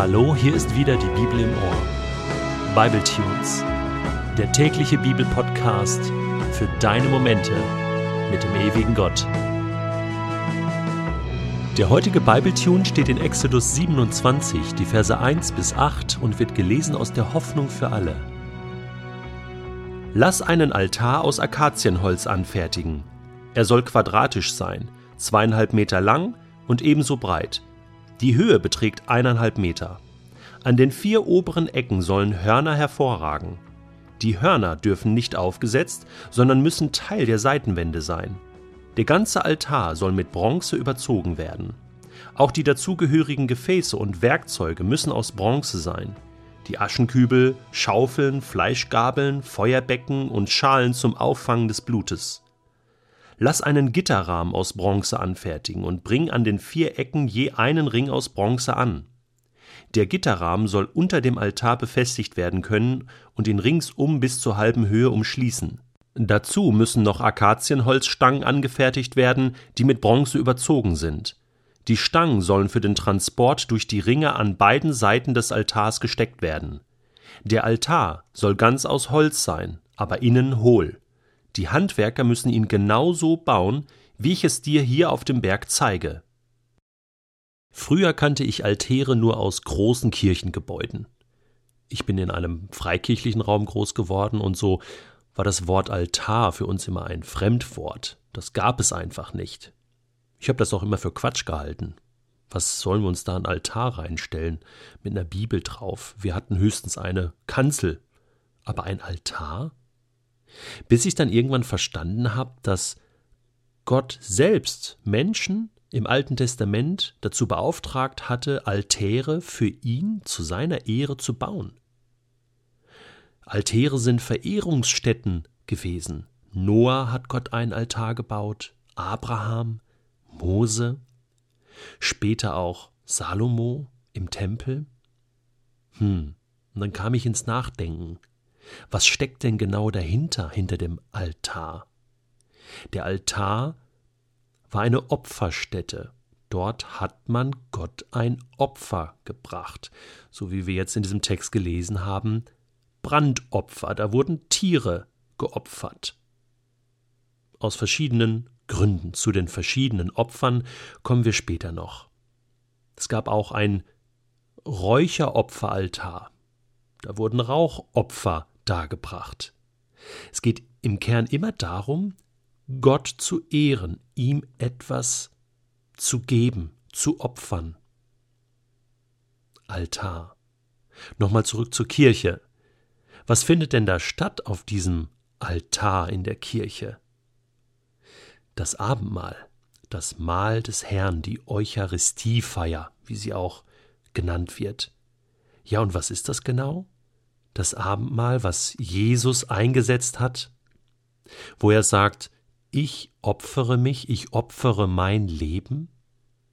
Hallo, hier ist wieder die Bibel im Ohr. Bible Tunes, der tägliche Bibelpodcast für deine Momente mit dem ewigen Gott. Der heutige Bible Tune steht in Exodus 27, die Verse 1 bis 8 und wird gelesen aus der Hoffnung für alle. Lass einen Altar aus Akazienholz anfertigen. Er soll quadratisch sein, zweieinhalb Meter lang und ebenso breit. Die Höhe beträgt eineinhalb Meter. An den vier oberen Ecken sollen Hörner hervorragen. Die Hörner dürfen nicht aufgesetzt, sondern müssen Teil der Seitenwände sein. Der ganze Altar soll mit Bronze überzogen werden. Auch die dazugehörigen Gefäße und Werkzeuge müssen aus Bronze sein. Die Aschenkübel, Schaufeln, Fleischgabeln, Feuerbecken und Schalen zum Auffangen des Blutes. Lass einen Gitterrahmen aus Bronze anfertigen und bring an den vier Ecken je einen Ring aus Bronze an. Der Gitterrahmen soll unter dem Altar befestigt werden können und ihn ringsum bis zur halben Höhe umschließen. Dazu müssen noch Akazienholzstangen angefertigt werden, die mit Bronze überzogen sind. Die Stangen sollen für den Transport durch die Ringe an beiden Seiten des Altars gesteckt werden. Der Altar soll ganz aus Holz sein, aber innen hohl. Die Handwerker müssen ihn genau so bauen, wie ich es dir hier auf dem Berg zeige. Früher kannte ich Altäre nur aus großen Kirchengebäuden. Ich bin in einem freikirchlichen Raum groß geworden und so war das Wort Altar für uns immer ein Fremdwort. Das gab es einfach nicht. Ich habe das auch immer für Quatsch gehalten. Was sollen wir uns da einen Altar reinstellen mit einer Bibel drauf? Wir hatten höchstens eine Kanzel. Aber ein Altar? Bis ich dann irgendwann verstanden habe, dass Gott selbst Menschen im Alten Testament dazu beauftragt hatte, Altäre für ihn zu seiner Ehre zu bauen. Altäre sind Verehrungsstätten gewesen. Noah hat Gott einen Altar gebaut, Abraham, Mose, später auch Salomo im Tempel. Hm, und dann kam ich ins Nachdenken. Was steckt denn genau dahinter, hinter dem Altar? Der Altar war eine Opferstätte. Dort hat man Gott ein Opfer gebracht, so wie wir jetzt in diesem Text gelesen haben, Brandopfer, da wurden Tiere geopfert. Aus verschiedenen Gründen. Zu den verschiedenen Opfern kommen wir später noch. Es gab auch ein Räucheropferaltar. Da wurden Rauchopfer dargebracht. Es geht im Kern immer darum, Gott zu ehren, ihm etwas zu geben, zu opfern. Altar. Nochmal zurück zur Kirche. Was findet denn da statt auf diesem Altar in der Kirche? Das Abendmahl, das Mahl des Herrn, die Eucharistiefeier, wie sie auch genannt wird. Ja, und was ist das genau? Das Abendmahl, was Jesus eingesetzt hat, wo er sagt, ich opfere mich, ich opfere mein Leben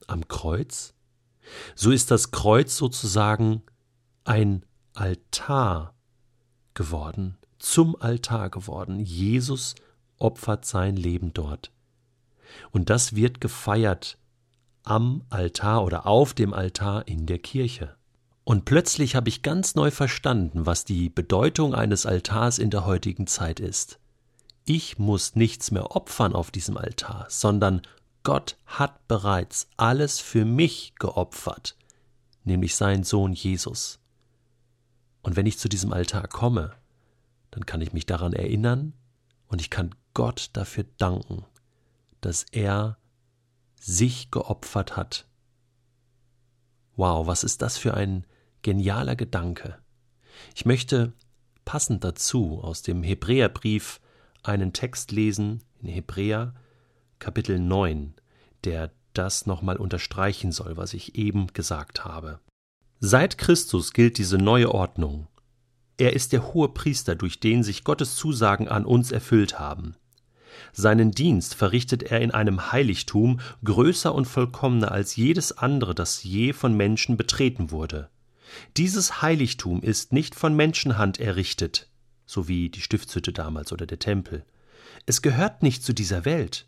am Kreuz, so ist das Kreuz sozusagen ein Altar geworden, zum Altar geworden. Jesus opfert sein Leben dort. Und das wird gefeiert am Altar oder auf dem Altar in der Kirche. Und plötzlich habe ich ganz neu verstanden, was die Bedeutung eines Altars in der heutigen Zeit ist. Ich muss nichts mehr opfern auf diesem Altar, sondern Gott hat bereits alles für mich geopfert, nämlich seinen Sohn Jesus. Und wenn ich zu diesem Altar komme, dann kann ich mich daran erinnern und ich kann Gott dafür danken, dass er sich geopfert hat. Wow, was ist das für ein genialer Gedanke. Ich möchte passend dazu aus dem Hebräerbrief einen Text lesen in Hebräer Kapitel 9, der das nochmal unterstreichen soll, was ich eben gesagt habe. Seit Christus gilt diese neue Ordnung. Er ist der hohe Priester, durch den sich Gottes Zusagen an uns erfüllt haben. Seinen Dienst verrichtet er in einem Heiligtum größer und vollkommener als jedes andere, das je von Menschen betreten wurde. Dieses Heiligtum ist nicht von Menschenhand errichtet, so wie die Stiftshütte damals oder der Tempel. Es gehört nicht zu dieser Welt.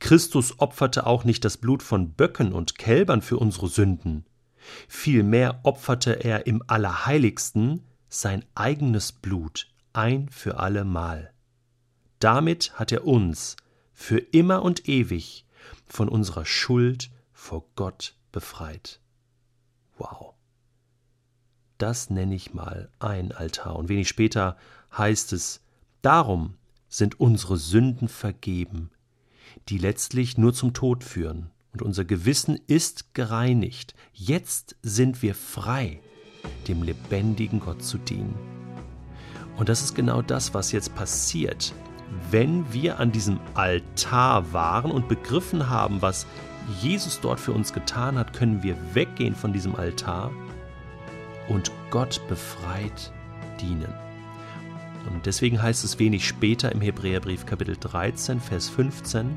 Christus opferte auch nicht das Blut von Böcken und Kälbern für unsere Sünden. Vielmehr opferte er im Allerheiligsten sein eigenes Blut ein für allemal. Damit hat er uns für immer und ewig von unserer Schuld vor Gott befreit. Wow. Das nenne ich mal ein Altar. Und wenig später heißt es, darum sind unsere Sünden vergeben, die letztlich nur zum Tod führen. Und unser Gewissen ist gereinigt. Jetzt sind wir frei, dem lebendigen Gott zu dienen. Und das ist genau das, was jetzt passiert, wenn wir an diesem Altar waren und begriffen haben, was Jesus dort für uns getan hat, können wir weggehen von diesem Altar und Gott befreit dienen. Und deswegen heißt es wenig später im Hebräerbrief Kapitel 13, Vers 15,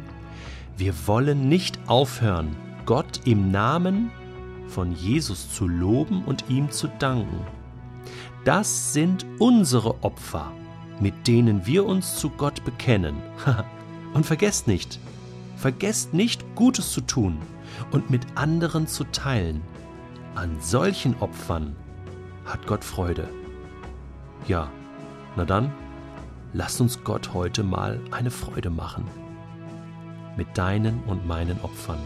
wir wollen nicht aufhören, Gott im Namen von Jesus zu loben und ihm zu danken. Das sind unsere Opfer, mit denen wir uns zu Gott bekennen. und vergesst nicht, vergesst nicht, Gutes zu tun und mit anderen zu teilen. An solchen Opfern hat Gott Freude. Ja, na dann, lass uns Gott heute mal eine Freude machen. Mit deinen und meinen Opfern.